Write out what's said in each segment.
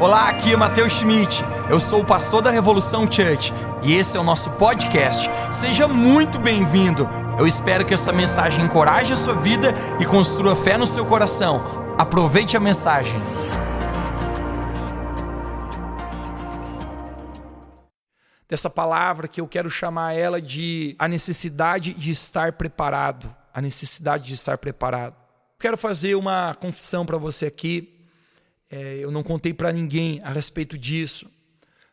Olá, aqui é Matheus Schmidt. Eu sou o pastor da Revolução Church e esse é o nosso podcast. Seja muito bem-vindo. Eu espero que essa mensagem encoraje a sua vida e construa fé no seu coração. Aproveite a mensagem. Dessa palavra que eu quero chamar ela de a necessidade de estar preparado. A necessidade de estar preparado. Quero fazer uma confissão para você aqui é, eu não contei para ninguém a respeito disso,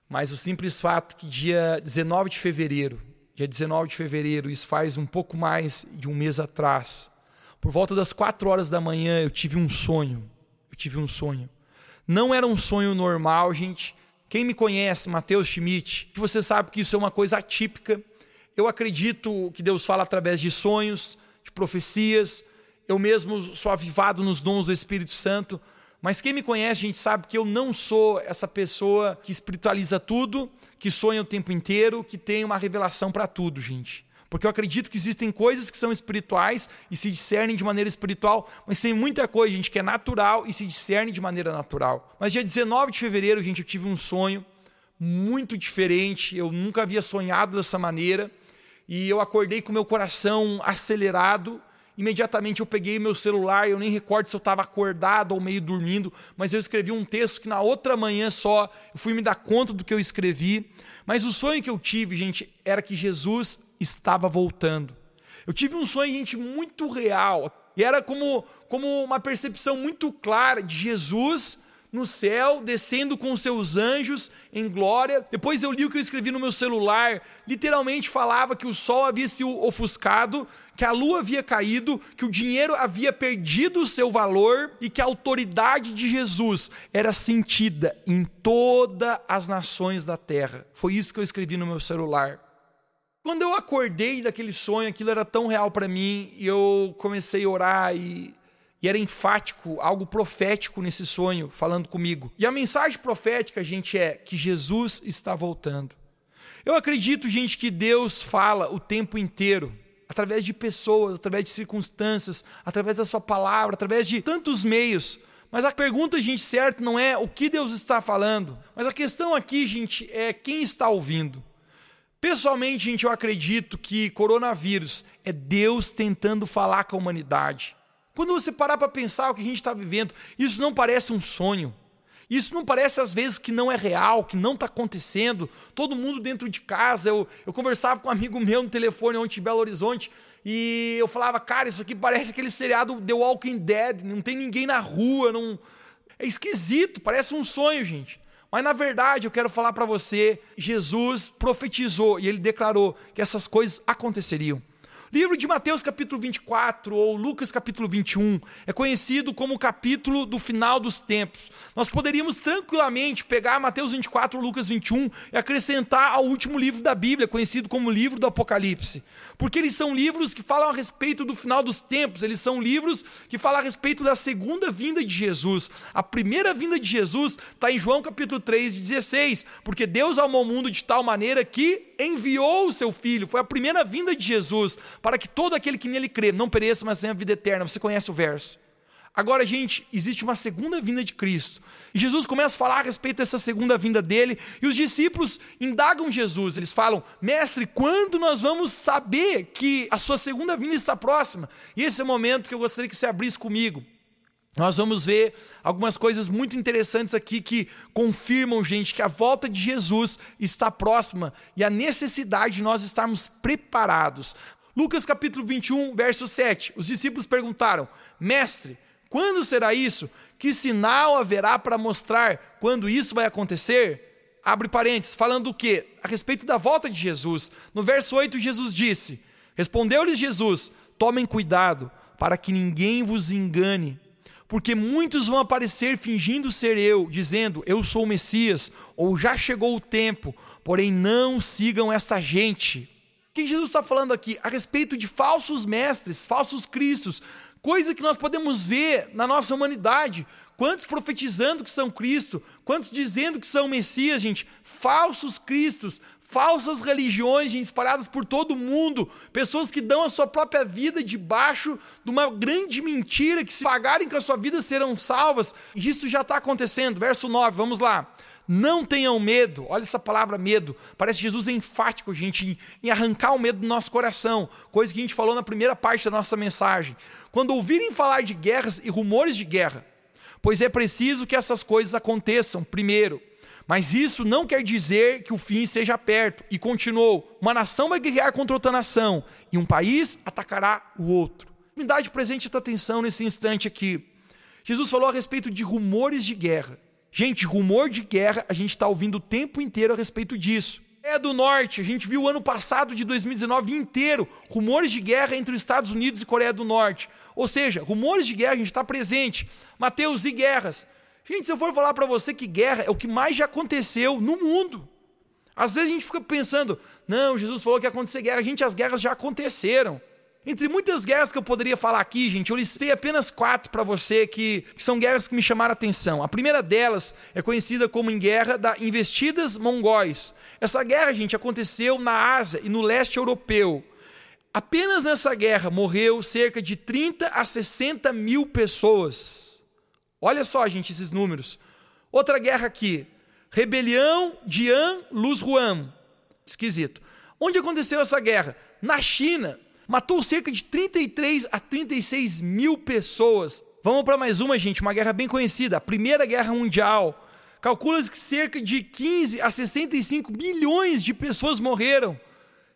mas o simples fato que dia 19 de fevereiro, dia 19 de fevereiro, isso faz um pouco mais de um mês atrás, por volta das quatro horas da manhã, eu tive um sonho. Eu tive um sonho. Não era um sonho normal, gente. Quem me conhece, Mateus Schmidt, você sabe que isso é uma coisa atípica. Eu acredito que Deus fala através de sonhos, de profecias. Eu mesmo sou avivado nos dons do Espírito Santo, mas quem me conhece, a gente sabe que eu não sou essa pessoa que espiritualiza tudo, que sonha o tempo inteiro, que tem uma revelação para tudo, gente. Porque eu acredito que existem coisas que são espirituais e se discernem de maneira espiritual, mas tem muita coisa, gente, que é natural e se discerne de maneira natural. Mas dia 19 de fevereiro, gente, eu tive um sonho muito diferente, eu nunca havia sonhado dessa maneira, e eu acordei com meu coração acelerado, Imediatamente eu peguei meu celular, eu nem recordo se eu estava acordado ou meio dormindo, mas eu escrevi um texto que na outra manhã só eu fui me dar conta do que eu escrevi. Mas o sonho que eu tive, gente, era que Jesus estava voltando. Eu tive um sonho, gente, muito real. E era como, como uma percepção muito clara de Jesus no céu, descendo com seus anjos em glória. Depois eu li o que eu escrevi no meu celular, literalmente falava que o sol havia se ofuscado, que a lua havia caído, que o dinheiro havia perdido o seu valor e que a autoridade de Jesus era sentida em todas as nações da terra. Foi isso que eu escrevi no meu celular. Quando eu acordei daquele sonho, aquilo era tão real para mim, e eu comecei a orar e e era enfático, algo profético nesse sonho, falando comigo. E a mensagem profética, gente, é que Jesus está voltando. Eu acredito, gente, que Deus fala o tempo inteiro, através de pessoas, através de circunstâncias, através da sua palavra, através de tantos meios. Mas a pergunta, gente, certo, não é o que Deus está falando, mas a questão aqui, gente, é quem está ouvindo. Pessoalmente, gente, eu acredito que coronavírus é Deus tentando falar com a humanidade. Quando você parar para pensar o que a gente está vivendo, isso não parece um sonho. Isso não parece às vezes que não é real, que não está acontecendo. Todo mundo dentro de casa. Eu, eu conversava com um amigo meu no telefone ontem em Belo Horizonte e eu falava, cara, isso aqui parece aquele seriado The Walking Dead. Não tem ninguém na rua, não. É esquisito, parece um sonho, gente. Mas na verdade eu quero falar para você, Jesus profetizou e ele declarou que essas coisas aconteceriam. Livro de Mateus capítulo 24 ou Lucas capítulo 21 é conhecido como o capítulo do final dos tempos. Nós poderíamos tranquilamente pegar Mateus 24 ou Lucas 21 e acrescentar ao último livro da Bíblia, conhecido como livro do Apocalipse. Porque eles são livros que falam a respeito do final dos tempos, eles são livros que falam a respeito da segunda vinda de Jesus. A primeira vinda de Jesus está em João capítulo 3, 16, porque Deus amou o mundo de tal maneira que enviou o seu filho, foi a primeira vinda de Jesus, para que todo aquele que nele crê não pereça, mas tenha vida eterna. Você conhece o verso. Agora, gente, existe uma segunda vinda de Cristo. E Jesus começa a falar a respeito dessa segunda vinda dele, e os discípulos indagam Jesus. Eles falam: Mestre, quando nós vamos saber que a sua segunda vinda está próxima? E esse é o momento que eu gostaria que você abrisse comigo. Nós vamos ver algumas coisas muito interessantes aqui que confirmam, gente, que a volta de Jesus está próxima e a necessidade de nós estarmos preparados. Lucas capítulo 21, verso 7. Os discípulos perguntaram: Mestre, quando será isso? Que sinal haverá para mostrar quando isso vai acontecer? Abre parênteses, falando o quê? A respeito da volta de Jesus. No verso 8, Jesus disse: Respondeu-lhes Jesus: Tomem cuidado para que ninguém vos engane porque muitos vão aparecer fingindo ser eu, dizendo eu sou o Messias, ou já chegou o tempo, porém não sigam esta gente. O que Jesus está falando aqui? A respeito de falsos mestres, falsos cristos, coisa que nós podemos ver na nossa humanidade. Quantos profetizando que são Cristo, quantos dizendo que são Messias, gente? Falsos cristos, falsas religiões gente, espalhadas por todo mundo, pessoas que dão a sua própria vida debaixo de uma grande mentira que se pagarem com a sua vida serão salvas. Isso já está acontecendo. Verso 9, vamos lá. Não tenham medo. Olha essa palavra medo. Parece Jesus enfático, gente, em arrancar o medo do nosso coração. Coisa que a gente falou na primeira parte da nossa mensagem. Quando ouvirem falar de guerras e rumores de guerra, pois é preciso que essas coisas aconteçam primeiro. Mas isso não quer dizer que o fim esteja perto. E continuou: uma nação vai guerrear contra outra nação, e um país atacará o outro. Me dá de presente a tua atenção nesse instante aqui. Jesus falou a respeito de rumores de guerra. Gente, rumor de guerra, a gente está ouvindo o tempo inteiro a respeito disso. É do Norte, a gente viu o ano passado de 2019 inteiro rumores de guerra entre os Estados Unidos e Coreia do Norte. Ou seja, rumores de guerra, a gente está presente. Mateus e guerras. Gente, se eu for falar para você que guerra é o que mais já aconteceu no mundo. Às vezes a gente fica pensando, não, Jesus falou que ia acontecer guerra. Gente, as guerras já aconteceram. Entre muitas guerras que eu poderia falar aqui, gente, eu listei apenas quatro para você que, que, são guerras que me chamaram a atenção. A primeira delas é conhecida como em Guerra da Investidas Mongóis. Essa guerra, gente, aconteceu na Ásia e no leste europeu. Apenas nessa guerra morreu cerca de 30 a 60 mil pessoas. Olha só, gente, esses números. Outra guerra aqui. Rebelião de An Luzhuan. Esquisito. Onde aconteceu essa guerra? Na China matou cerca de 33 a 36 mil pessoas. Vamos para mais uma, gente, uma guerra bem conhecida, a Primeira Guerra Mundial. Calcula-se que cerca de 15 a 65 milhões de pessoas morreram.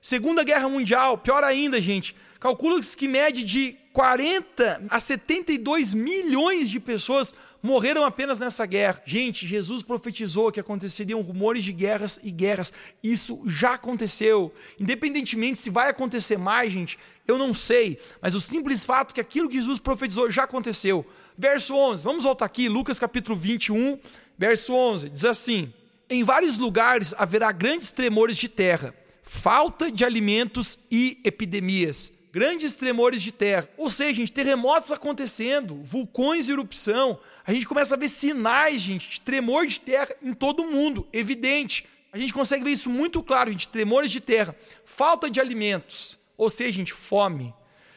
Segunda Guerra Mundial, pior ainda, gente. Calcula-se que média de 40 a 72 milhões de pessoas morreram apenas nessa guerra. Gente, Jesus profetizou que aconteceriam rumores de guerras e guerras. Isso já aconteceu. Independentemente se vai acontecer mais, gente, eu não sei. Mas o simples fato que aquilo que Jesus profetizou já aconteceu. Verso 11, vamos voltar aqui, Lucas capítulo 21, verso 11, diz assim: Em vários lugares haverá grandes tremores de terra, falta de alimentos e epidemias grandes tremores de terra. Ou seja, gente, terremotos acontecendo, vulcões em erupção. A gente começa a ver sinais, gente, de tremor de terra em todo o mundo, evidente. A gente consegue ver isso muito claro, gente, tremores de terra, falta de alimentos, ou seja, gente, fome.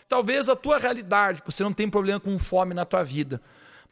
Talvez a tua realidade, você não tem problema com fome na tua vida.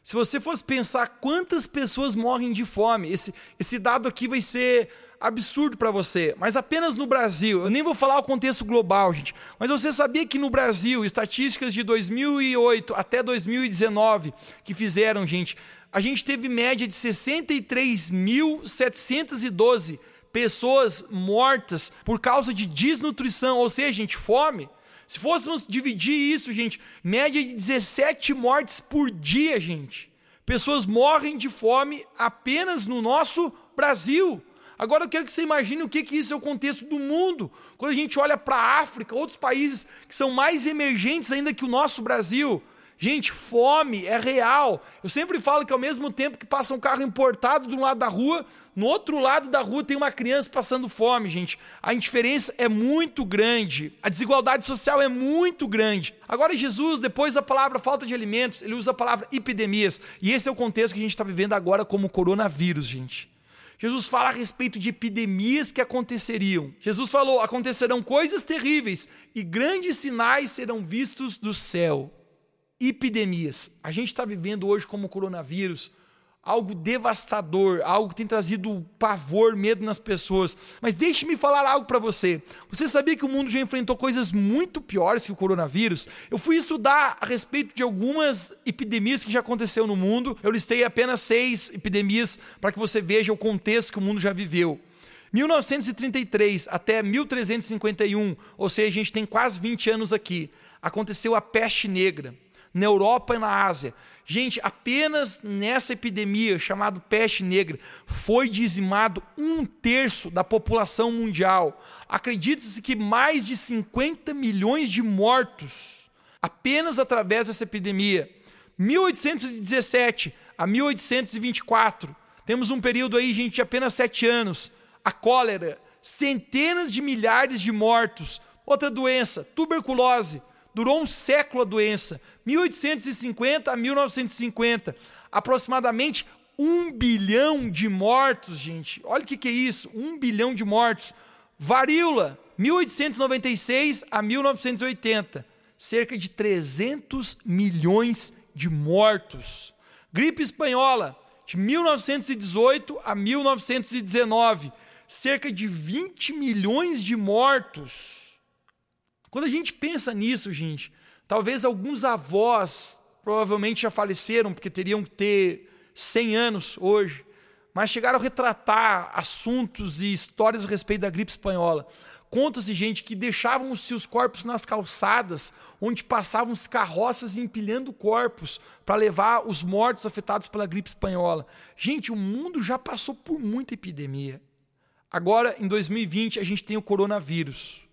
Se você fosse pensar quantas pessoas morrem de fome, esse, esse dado aqui vai ser absurdo para você, mas apenas no Brasil. Eu nem vou falar o contexto global, gente. Mas você sabia que no Brasil, estatísticas de 2008 até 2019 que fizeram, gente, a gente teve média de 63.712 pessoas mortas por causa de desnutrição, ou seja, gente, fome. Se fôssemos dividir isso, gente, média de 17 mortes por dia, gente. Pessoas morrem de fome apenas no nosso Brasil. Agora eu quero que você imagine o que, que isso é o contexto do mundo. Quando a gente olha para a África, outros países que são mais emergentes ainda que o nosso Brasil. Gente, fome é real. Eu sempre falo que ao mesmo tempo que passa um carro importado de um lado da rua, no outro lado da rua tem uma criança passando fome, gente. A indiferença é muito grande. A desigualdade social é muito grande. Agora, Jesus, depois da palavra falta de alimentos, ele usa a palavra epidemias. E esse é o contexto que a gente está vivendo agora como coronavírus, gente. Jesus fala a respeito de epidemias que aconteceriam. Jesus falou: acontecerão coisas terríveis e grandes sinais serão vistos do céu. Epidemias. A gente está vivendo hoje como coronavírus, algo devastador, algo que tem trazido pavor, medo nas pessoas. Mas deixe-me falar algo para você. Você sabia que o mundo já enfrentou coisas muito piores que o coronavírus? Eu fui estudar a respeito de algumas epidemias que já aconteceu no mundo. Eu listei apenas seis epidemias para que você veja o contexto que o mundo já viveu. 1933 até 1351, ou seja, a gente tem quase 20 anos aqui, aconteceu a peste negra na Europa e na Ásia. Gente, apenas nessa epidemia chamada peste negra foi dizimado um terço da população mundial. Acredita-se que mais de 50 milhões de mortos apenas através dessa epidemia. 1817 a 1824, temos um período aí, gente, de apenas sete anos. A cólera, centenas de milhares de mortos. Outra doença, tuberculose, durou um século a doença. 1850 a 1950, aproximadamente um bilhão de mortos, gente. Olha o que, que é isso: um bilhão de mortos. Varíola, 1896 a 1980, cerca de 300 milhões de mortos. Gripe espanhola, de 1918 a 1919, cerca de 20 milhões de mortos. Quando a gente pensa nisso, gente, talvez alguns avós provavelmente já faleceram porque teriam que ter 100 anos hoje, mas chegaram a retratar assuntos e histórias a respeito da gripe espanhola. Conta-se, gente, que deixavam os seus corpos nas calçadas, onde passavam os carroças empilhando corpos para levar os mortos afetados pela gripe espanhola. Gente, o mundo já passou por muita epidemia. Agora, em 2020, a gente tem o coronavírus,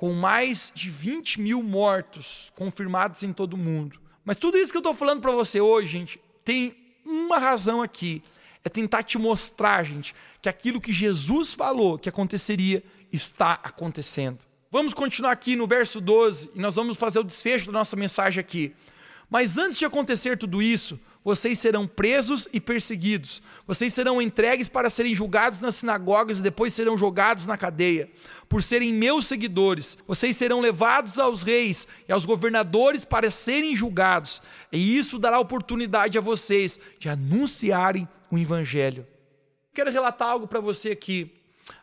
com mais de 20 mil mortos confirmados em todo o mundo. Mas tudo isso que eu estou falando para você hoje, gente, tem uma razão aqui. É tentar te mostrar, gente, que aquilo que Jesus falou que aconteceria está acontecendo. Vamos continuar aqui no verso 12 e nós vamos fazer o desfecho da nossa mensagem aqui. Mas antes de acontecer tudo isso, vocês serão presos e perseguidos. Vocês serão entregues para serem julgados nas sinagogas e depois serão jogados na cadeia. Por serem meus seguidores, vocês serão levados aos reis e aos governadores para serem julgados. E isso dará oportunidade a vocês de anunciarem o evangelho. Quero relatar algo para você aqui.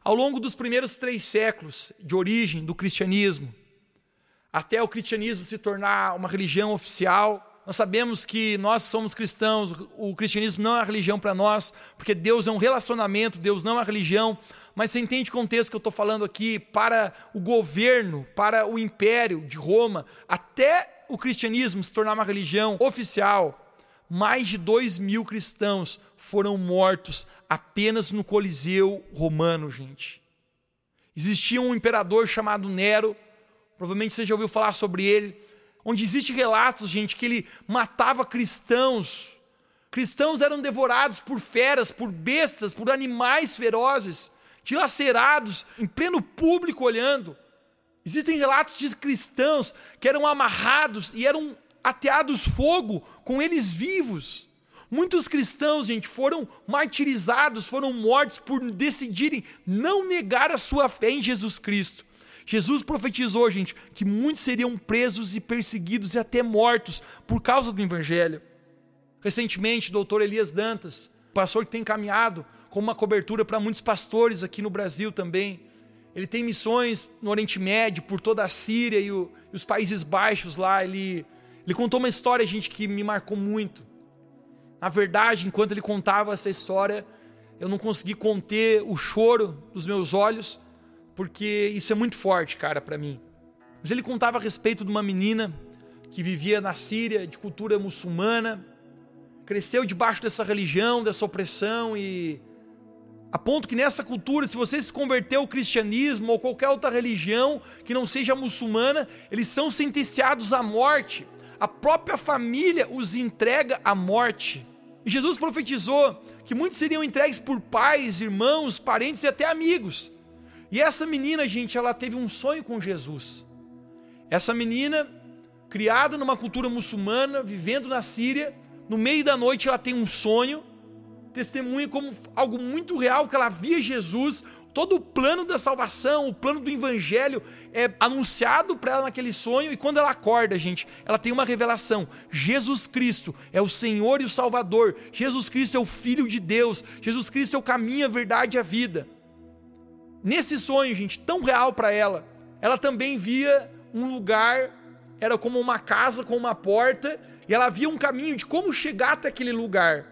Ao longo dos primeiros três séculos de origem do cristianismo, até o cristianismo se tornar uma religião oficial, nós sabemos que nós somos cristãos, o cristianismo não é religião para nós, porque Deus é um relacionamento, Deus não é religião. Mas você entende o contexto que eu estou falando aqui? Para o governo, para o império de Roma, até o cristianismo se tornar uma religião oficial, mais de dois mil cristãos foram mortos apenas no Coliseu romano, gente. Existia um imperador chamado Nero, provavelmente você já ouviu falar sobre ele onde existe relatos, gente, que ele matava cristãos. Cristãos eram devorados por feras, por bestas, por animais ferozes, dilacerados, em pleno público olhando. Existem relatos de cristãos que eram amarrados e eram ateados fogo com eles vivos. Muitos cristãos, gente, foram martirizados, foram mortos por decidirem não negar a sua fé em Jesus Cristo. Jesus profetizou, gente, que muitos seriam presos e perseguidos e até mortos por causa do evangelho. Recentemente, o doutor Elias Dantas, pastor que tem caminhado como uma cobertura para muitos pastores aqui no Brasil também. Ele tem missões no Oriente Médio, por toda a Síria e, o, e os Países Baixos lá. Ele, ele contou uma história, gente, que me marcou muito. Na verdade, enquanto ele contava essa história, eu não consegui conter o choro dos meus olhos porque isso é muito forte, cara, para mim. Mas ele contava a respeito de uma menina que vivia na Síria, de cultura muçulmana, cresceu debaixo dessa religião, dessa opressão e a ponto que nessa cultura, se você se converteu ao cristianismo ou qualquer outra religião que não seja muçulmana, eles são sentenciados à morte. A própria família os entrega à morte. E Jesus profetizou que muitos seriam entregues por pais, irmãos, parentes e até amigos. E essa menina, gente, ela teve um sonho com Jesus. Essa menina, criada numa cultura muçulmana, vivendo na Síria, no meio da noite ela tem um sonho, testemunha como algo muito real que ela via Jesus, todo o plano da salvação, o plano do evangelho é anunciado para ela naquele sonho e quando ela acorda, gente, ela tem uma revelação. Jesus Cristo é o Senhor e o Salvador. Jesus Cristo é o filho de Deus. Jesus Cristo é o caminho, a verdade e a vida. Nesse sonho, gente, tão real para ela, ela também via um lugar, era como uma casa com uma porta, e ela via um caminho de como chegar até aquele lugar.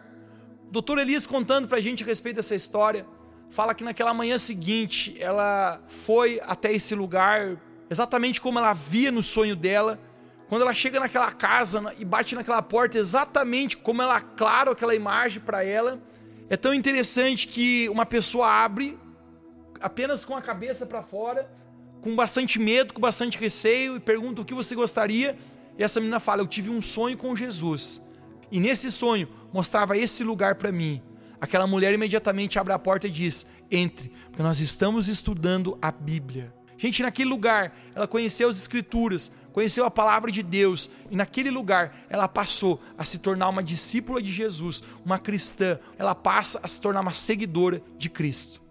O doutor Elias contando para a gente a respeito dessa história, fala que naquela manhã seguinte ela foi até esse lugar, exatamente como ela via no sonho dela. Quando ela chega naquela casa e bate naquela porta, exatamente como ela, claro, aquela imagem para ela. É tão interessante que uma pessoa abre apenas com a cabeça para fora, com bastante medo, com bastante receio, e pergunta o que você gostaria. E essa menina fala: Eu tive um sonho com Jesus. E nesse sonho mostrava esse lugar para mim. Aquela mulher imediatamente abre a porta e diz: Entre, porque nós estamos estudando a Bíblia. Gente, naquele lugar, ela conheceu as Escrituras, conheceu a palavra de Deus, e naquele lugar ela passou a se tornar uma discípula de Jesus, uma cristã, ela passa a se tornar uma seguidora de Cristo.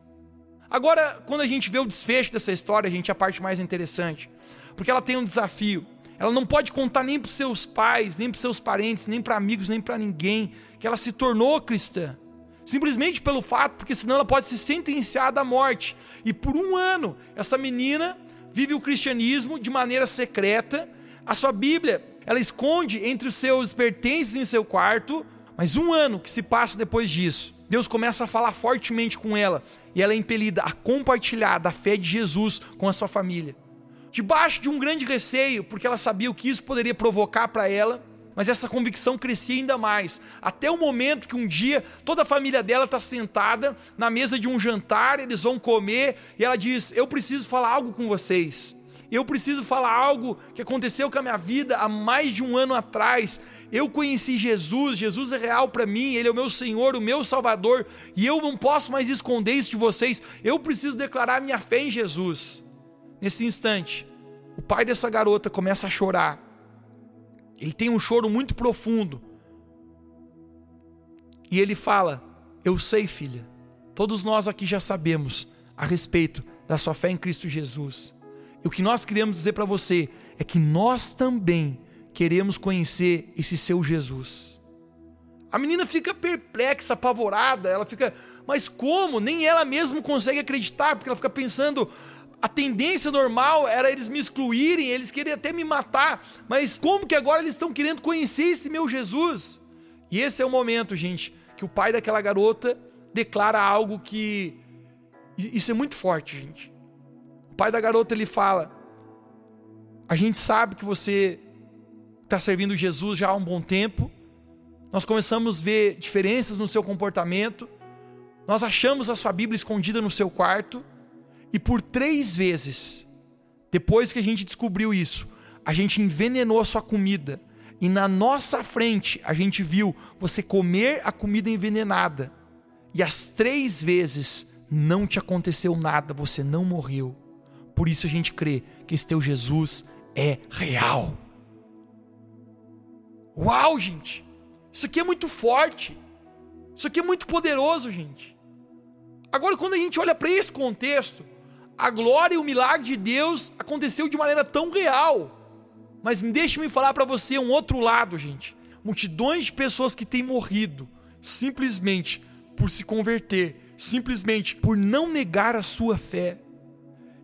Agora, quando a gente vê o desfecho dessa história, a gente a parte mais interessante, porque ela tem um desafio. Ela não pode contar nem para seus pais, nem para seus parentes, nem para amigos, nem para ninguém que ela se tornou cristã. Simplesmente pelo fato, porque senão ela pode ser sentenciada à morte. E por um ano, essa menina vive o cristianismo de maneira secreta. A sua Bíblia, ela esconde entre os seus pertences em seu quarto, mas um ano que se passa depois disso, Deus começa a falar fortemente com ela e ela é impelida a compartilhar da fé de Jesus com a sua família. Debaixo de um grande receio, porque ela sabia o que isso poderia provocar para ela, mas essa convicção crescia ainda mais, até o momento que um dia toda a família dela está sentada na mesa de um jantar, eles vão comer, e ela diz: Eu preciso falar algo com vocês. Eu preciso falar algo que aconteceu com a minha vida há mais de um ano atrás. Eu conheci Jesus, Jesus é real para mim, Ele é o meu Senhor, o meu Salvador, e eu não posso mais esconder isso de vocês. Eu preciso declarar minha fé em Jesus. Nesse instante, o pai dessa garota começa a chorar ele tem um choro muito profundo. E ele fala: Eu sei, filha, todos nós aqui já sabemos a respeito da sua fé em Cristo Jesus. E o que nós queremos dizer para você é que nós também queremos conhecer esse seu Jesus. A menina fica perplexa, apavorada, ela fica, mas como? Nem ela mesma consegue acreditar, porque ela fica pensando: a tendência normal era eles me excluírem, eles queriam até me matar, mas como que agora eles estão querendo conhecer esse meu Jesus? E esse é o momento, gente, que o pai daquela garota declara algo que. Isso é muito forte, gente. O pai da garota ele fala: A gente sabe que você está servindo Jesus já há um bom tempo, nós começamos a ver diferenças no seu comportamento, nós achamos a sua Bíblia escondida no seu quarto. E por três vezes, depois que a gente descobriu isso, a gente envenenou a sua comida. E na nossa frente a gente viu você comer a comida envenenada. E as três vezes não te aconteceu nada, você não morreu. Por isso a gente crê que esse teu Jesus é real. Uau, gente! Isso aqui é muito forte. Isso aqui é muito poderoso, gente. Agora, quando a gente olha para esse contexto, a glória e o milagre de Deus aconteceu de maneira tão real. Mas deixe-me falar para você um outro lado, gente. Multidões de pessoas que têm morrido simplesmente por se converter, simplesmente por não negar a sua fé.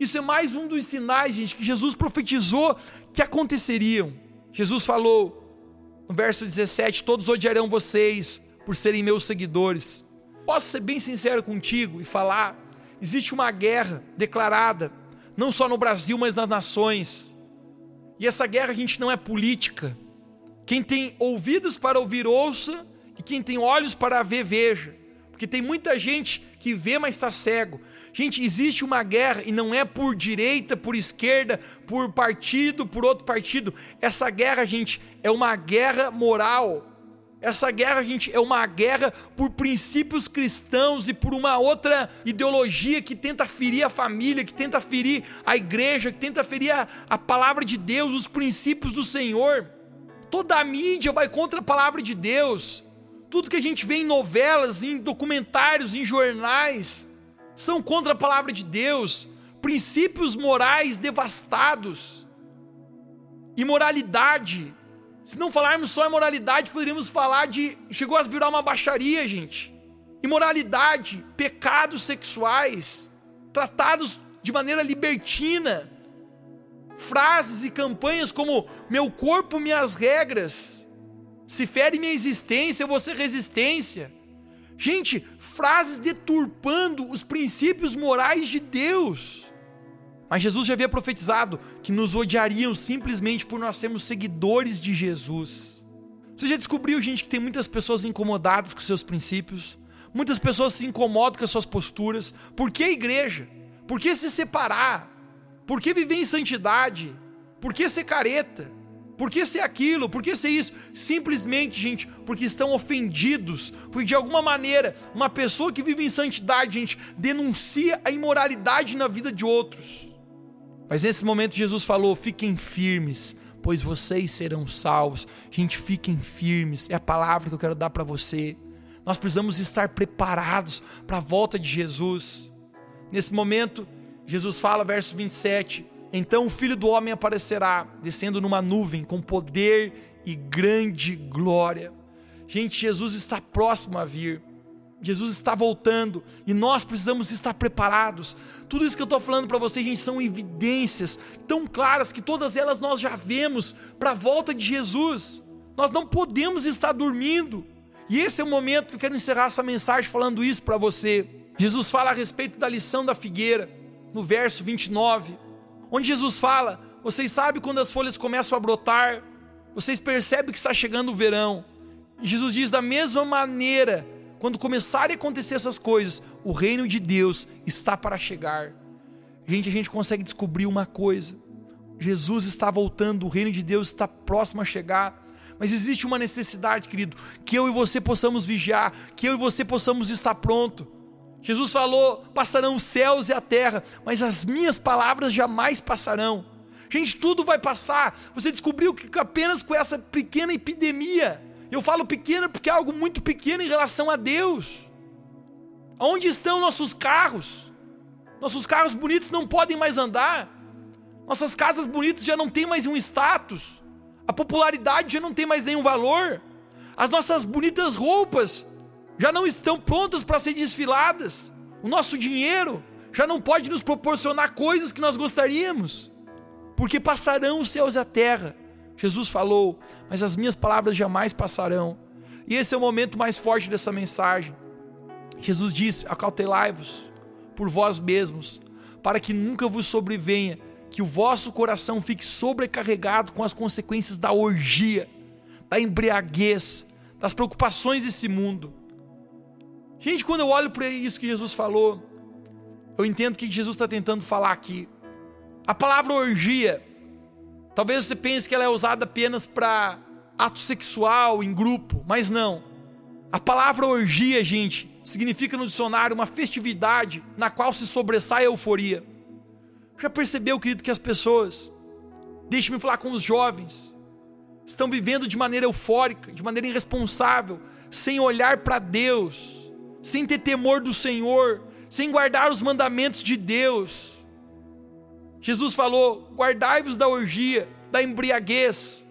Isso é mais um dos sinais, gente, que Jesus profetizou que aconteceriam. Jesus falou no verso 17: Todos odiarão vocês por serem meus seguidores. Posso ser bem sincero contigo e falar existe uma guerra declarada, não só no Brasil, mas nas nações. E essa guerra, a gente, não é política. Quem tem ouvidos para ouvir, ouça, e quem tem olhos para ver, veja. Porque tem muita gente que vê, mas está cego. Gente, existe uma guerra e não é por direita, por esquerda, por partido, por outro partido. Essa guerra, gente, é uma guerra moral. Essa guerra, gente, é uma guerra por princípios cristãos e por uma outra ideologia que tenta ferir a família, que tenta ferir a igreja, que tenta ferir a, a palavra de Deus, os princípios do Senhor. Toda a mídia vai contra a palavra de Deus. Tudo que a gente vê em novelas, em documentários, em jornais, são contra a palavra de Deus. Princípios morais devastados, imoralidade se não falarmos só em moralidade, poderíamos falar de. Chegou a virar uma baixaria, gente. Imoralidade, pecados sexuais, tratados de maneira libertina. Frases e campanhas como meu corpo, minhas regras. Se fere minha existência, eu vou ser resistência. Gente, frases deturpando os princípios morais de Deus. Mas Jesus já havia profetizado que nos odiariam simplesmente por nós sermos seguidores de Jesus. Você já descobriu, gente, que tem muitas pessoas incomodadas com seus princípios? Muitas pessoas se incomodam com as suas posturas. Por que igreja? Por que se separar? Por que viver em santidade? Por que ser careta? Por que ser aquilo? Por que ser isso? Simplesmente, gente, porque estão ofendidos. Porque de alguma maneira, uma pessoa que vive em santidade, gente, denuncia a imoralidade na vida de outros. Mas nesse momento Jesus falou: fiquem firmes, pois vocês serão salvos. Gente, fiquem firmes, é a palavra que eu quero dar para você. Nós precisamos estar preparados para a volta de Jesus. Nesse momento, Jesus fala, verso 27, então o filho do homem aparecerá, descendo numa nuvem com poder e grande glória. Gente, Jesus está próximo a vir. Jesus está voltando e nós precisamos estar preparados. Tudo isso que eu estou falando para vocês, gente, são evidências tão claras que todas elas nós já vemos para a volta de Jesus. Nós não podemos estar dormindo. E esse é o momento que eu quero encerrar essa mensagem falando isso para você. Jesus fala a respeito da lição da figueira, no verso 29, onde Jesus fala: Vocês sabem quando as folhas começam a brotar, vocês percebem que está chegando o verão. E Jesus diz: da mesma maneira, quando começarem a acontecer essas coisas, o reino de Deus está para chegar. Gente, a gente consegue descobrir uma coisa: Jesus está voltando, o reino de Deus está próximo a chegar. Mas existe uma necessidade, querido, que eu e você possamos vigiar, que eu e você possamos estar pronto. Jesus falou: passarão os céus e a terra, mas as minhas palavras jamais passarão. Gente, tudo vai passar. Você descobriu que apenas com essa pequena epidemia, eu falo pequena porque é algo muito pequeno em relação a Deus. Onde estão nossos carros? Nossos carros bonitos não podem mais andar. Nossas casas bonitas já não têm mais um status a popularidade já não tem mais nenhum valor, as nossas bonitas roupas já não estão prontas para ser desfiladas, o nosso dinheiro já não pode nos proporcionar coisas que nós gostaríamos, porque passarão os céus e a terra. Jesus falou, mas as minhas palavras jamais passarão. E esse é o momento mais forte dessa mensagem. Jesus disse: Acautelai-vos por vós mesmos, para que nunca vos sobrevenha que o vosso coração fique sobrecarregado com as consequências da orgia, da embriaguez, das preocupações desse mundo. Gente, quando eu olho para isso que Jesus falou, eu entendo que Jesus está tentando falar aqui. A palavra orgia, talvez você pense que ela é usada apenas para ato sexual em grupo, mas não. A palavra orgia, gente, significa no dicionário uma festividade na qual se sobressai a euforia. Já percebeu, querido, que as pessoas, deixe-me falar com os jovens, estão vivendo de maneira eufórica, de maneira irresponsável, sem olhar para Deus, sem ter temor do Senhor, sem guardar os mandamentos de Deus. Jesus falou: guardai-vos da orgia, da embriaguez.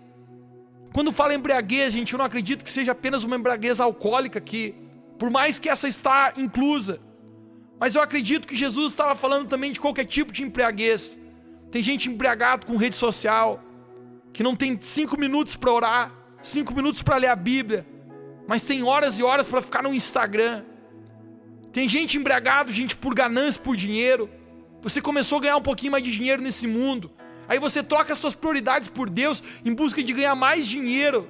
Quando fala embriaguez, gente, eu não acredito que seja apenas uma embriaguez alcoólica aqui, por mais que essa está inclusa. Mas eu acredito que Jesus estava falando também de qualquer tipo de embriaguez. Tem gente embriagado com rede social, que não tem cinco minutos para orar, cinco minutos para ler a Bíblia, mas tem horas e horas para ficar no Instagram. Tem gente embriagado, gente por ganância, por dinheiro. Você começou a ganhar um pouquinho mais de dinheiro nesse mundo. Aí você troca as suas prioridades por Deus em busca de ganhar mais dinheiro.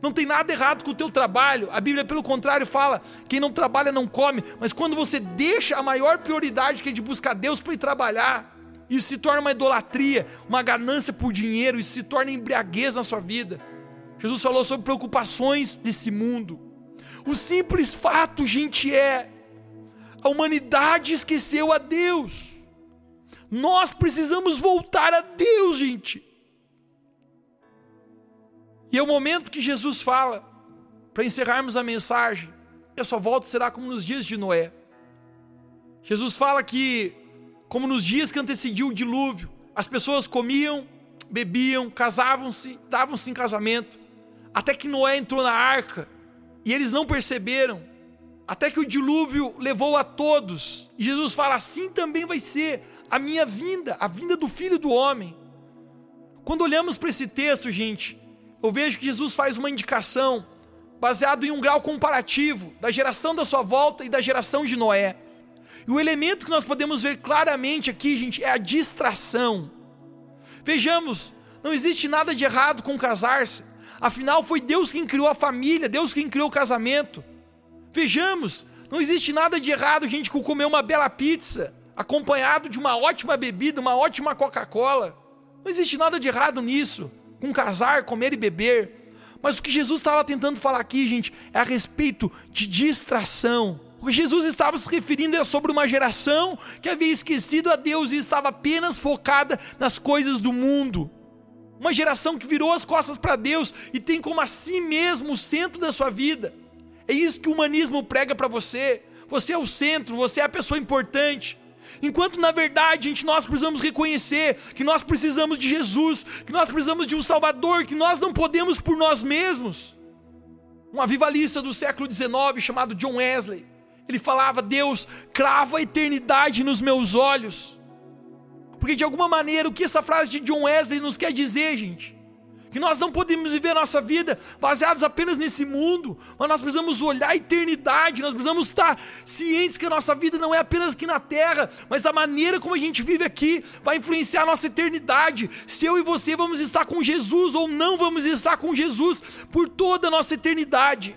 Não tem nada errado com o teu trabalho. A Bíblia, pelo contrário, fala: quem não trabalha não come. Mas quando você deixa a maior prioridade que é de buscar Deus para ir trabalhar, isso se torna uma idolatria, uma ganância por dinheiro, isso se torna embriaguez na sua vida. Jesus falou sobre preocupações desse mundo. O simples fato, gente, é a humanidade esqueceu a Deus. Nós precisamos voltar a Deus, gente. E é o momento que Jesus fala, para encerrarmos a mensagem, e a sua volta será como nos dias de Noé. Jesus fala que, como nos dias que antecediam o dilúvio, as pessoas comiam, bebiam, casavam-se, davam-se em casamento, até que Noé entrou na arca e eles não perceberam, até que o dilúvio levou a todos. E Jesus fala: assim também vai ser a minha vinda, a vinda do filho do homem. Quando olhamos para esse texto, gente, eu vejo que Jesus faz uma indicação baseado em um grau comparativo da geração da sua volta e da geração de Noé. E o elemento que nós podemos ver claramente aqui, gente, é a distração. Vejamos, não existe nada de errado com casar-se. Afinal, foi Deus quem criou a família, Deus quem criou o casamento. Vejamos, não existe nada de errado, gente, com comer uma bela pizza, acompanhado de uma ótima bebida, uma ótima Coca-Cola. Não existe nada de errado nisso com casar, comer e beber. Mas o que Jesus estava tentando falar aqui, gente, é a respeito de distração. O que Jesus estava se referindo é sobre uma geração que havia esquecido a Deus e estava apenas focada nas coisas do mundo. Uma geração que virou as costas para Deus e tem como a si mesmo o centro da sua vida. É isso que o humanismo prega para você. Você é o centro, você é a pessoa importante. Enquanto na verdade, gente, nós precisamos reconhecer que nós precisamos de Jesus, que nós precisamos de um Salvador, que nós não podemos por nós mesmos. Um avivalista do século XIX chamado John Wesley, ele falava: Deus, crava a eternidade nos meus olhos. Porque de alguma maneira, o que essa frase de John Wesley nos quer dizer, gente? Que nós não podemos viver a nossa vida baseados apenas nesse mundo, mas nós precisamos olhar a eternidade, nós precisamos estar cientes que a nossa vida não é apenas aqui na terra, mas a maneira como a gente vive aqui vai influenciar a nossa eternidade. Se eu e você vamos estar com Jesus ou não vamos estar com Jesus por toda a nossa eternidade.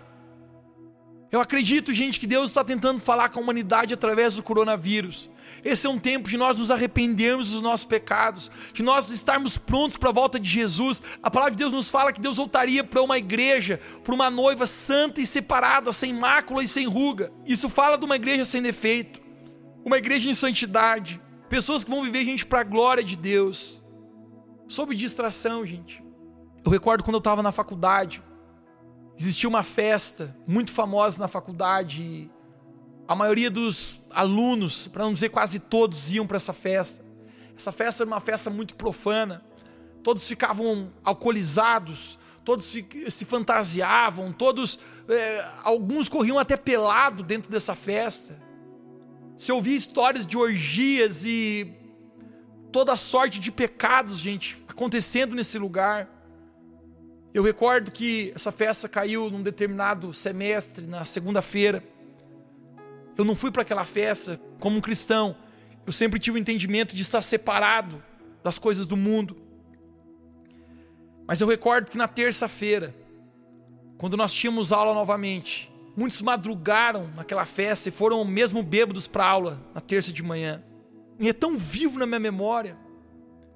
Eu acredito, gente, que Deus está tentando falar com a humanidade através do coronavírus. Esse é um tempo de nós nos arrependermos dos nossos pecados, de nós estarmos prontos para a volta de Jesus. A palavra de Deus nos fala que Deus voltaria para uma igreja, para uma noiva santa e separada, sem mácula e sem ruga. Isso fala de uma igreja sem defeito, uma igreja em santidade, pessoas que vão viver, gente, para a glória de Deus. Sob distração, gente. Eu recordo quando eu estava na faculdade, existia uma festa muito famosa na faculdade a maioria dos alunos, para não dizer quase todos, iam para essa festa. Essa festa era uma festa muito profana. Todos ficavam alcoolizados, todos se fantasiavam, todos, é, alguns corriam até pelado dentro dessa festa. Se ouvia histórias de orgias e toda sorte de pecados, gente, acontecendo nesse lugar. Eu recordo que essa festa caiu num determinado semestre, na segunda-feira. Eu não fui para aquela festa como um cristão. Eu sempre tive o entendimento de estar separado das coisas do mundo. Mas eu recordo que na terça-feira, quando nós tínhamos aula novamente, muitos madrugaram naquela festa e foram mesmo bêbados para aula na terça de manhã. E é tão vivo na minha memória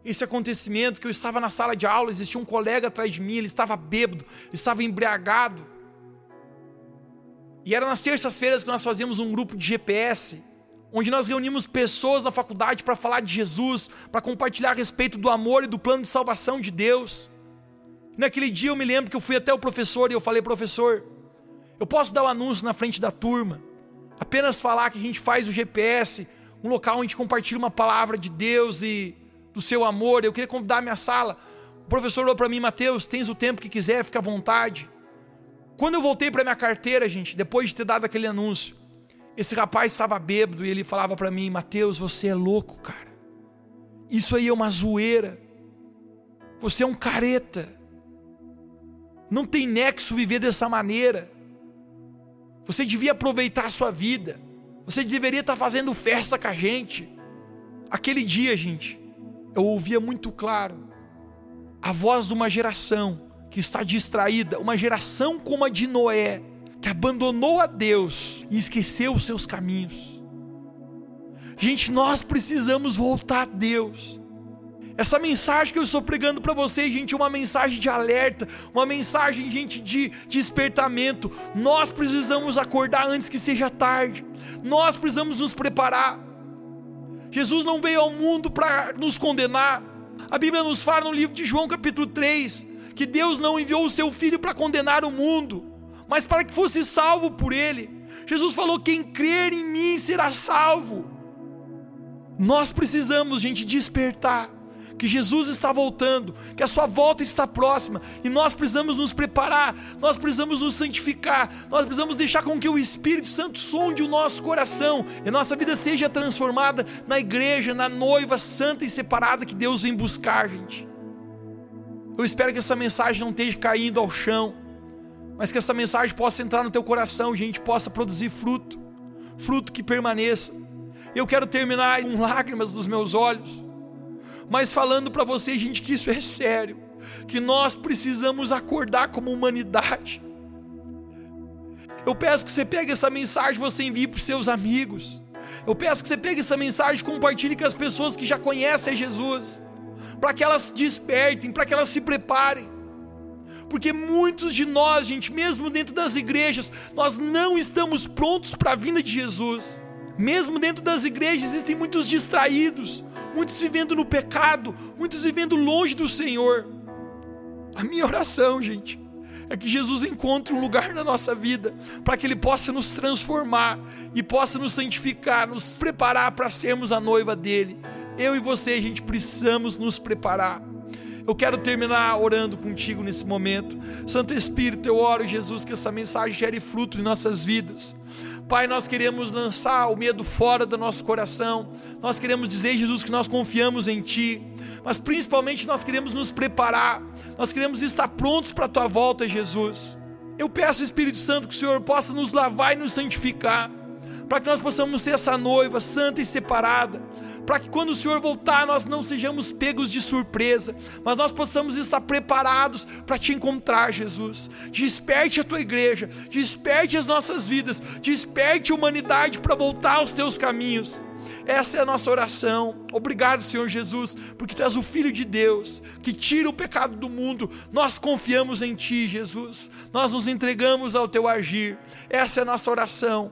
esse acontecimento que eu estava na sala de aula, existia um colega atrás de mim, ele estava bêbado, ele estava embriagado. E era nas terças-feiras que nós fazíamos um grupo de GPS, onde nós reunimos pessoas na faculdade para falar de Jesus, para compartilhar a respeito do amor e do plano de salvação de Deus. E naquele dia eu me lembro que eu fui até o professor e eu falei, professor, eu posso dar o um anúncio na frente da turma, apenas falar que a gente faz o GPS, um local onde compartilha uma palavra de Deus e do seu amor. Eu queria convidar a minha sala. O professor falou para mim, Mateus, tens o tempo que quiser, fica à vontade. Quando eu voltei para minha carteira, gente, depois de ter dado aquele anúncio, esse rapaz estava bêbado e ele falava para mim: Mateus, você é louco, cara. Isso aí é uma zoeira. Você é um careta. Não tem nexo viver dessa maneira. Você devia aproveitar a sua vida. Você deveria estar fazendo festa com a gente. Aquele dia, gente, eu ouvia muito claro a voz de uma geração que está distraída, uma geração como a de Noé, que abandonou a Deus e esqueceu os seus caminhos. Gente, nós precisamos voltar a Deus. Essa mensagem que eu estou pregando para vocês, gente, é uma mensagem de alerta, uma mensagem, gente, de despertamento. Nós precisamos acordar antes que seja tarde. Nós precisamos nos preparar. Jesus não veio ao mundo para nos condenar. A Bíblia nos fala no livro de João, capítulo 3, que Deus não enviou o seu filho para condenar o mundo, mas para que fosse salvo por ele. Jesus falou: quem crer em mim será salvo. Nós precisamos, gente, despertar que Jesus está voltando, que a sua volta está próxima e nós precisamos nos preparar, nós precisamos nos santificar, nós precisamos deixar com que o Espírito Santo sonde o nosso coração e a nossa vida seja transformada na igreja, na noiva santa e separada que Deus vem buscar, gente. Eu espero que essa mensagem não esteja caindo ao chão, mas que essa mensagem possa entrar no teu coração, gente, possa produzir fruto, fruto que permaneça. Eu quero terminar com lágrimas dos meus olhos, mas falando para você, gente, que isso é sério, que nós precisamos acordar como humanidade. Eu peço que você pegue essa mensagem, você envie para os seus amigos. Eu peço que você pegue essa mensagem e compartilhe com as pessoas que já conhecem Jesus para que elas despertem, para que elas se preparem. Porque muitos de nós, gente, mesmo dentro das igrejas, nós não estamos prontos para a vinda de Jesus. Mesmo dentro das igrejas existem muitos distraídos, muitos vivendo no pecado, muitos vivendo longe do Senhor. A minha oração, gente, é que Jesus encontre um lugar na nossa vida para que Ele possa nos transformar e possa nos santificar, nos preparar para sermos a noiva dele. Eu e você, a gente precisamos nos preparar. Eu quero terminar orando contigo nesse momento. Santo Espírito, eu oro, Jesus, que essa mensagem gere fruto em nossas vidas. Pai, nós queremos lançar o medo fora do nosso coração. Nós queremos dizer, Jesus, que nós confiamos em Ti. Mas principalmente nós queremos nos preparar. Nós queremos estar prontos para a Tua volta, Jesus. Eu peço, Espírito Santo, que o Senhor possa nos lavar e nos santificar. Para que nós possamos ser essa noiva santa e separada para que quando o Senhor voltar nós não sejamos pegos de surpresa, mas nós possamos estar preparados para te encontrar, Jesus. Desperte a tua igreja, desperte as nossas vidas, desperte a humanidade para voltar aos teus caminhos. Essa é a nossa oração. Obrigado, Senhor Jesus, porque tu és o Filho de Deus que tira o pecado do mundo. Nós confiamos em Ti, Jesus. Nós nos entregamos ao Teu agir. Essa é a nossa oração,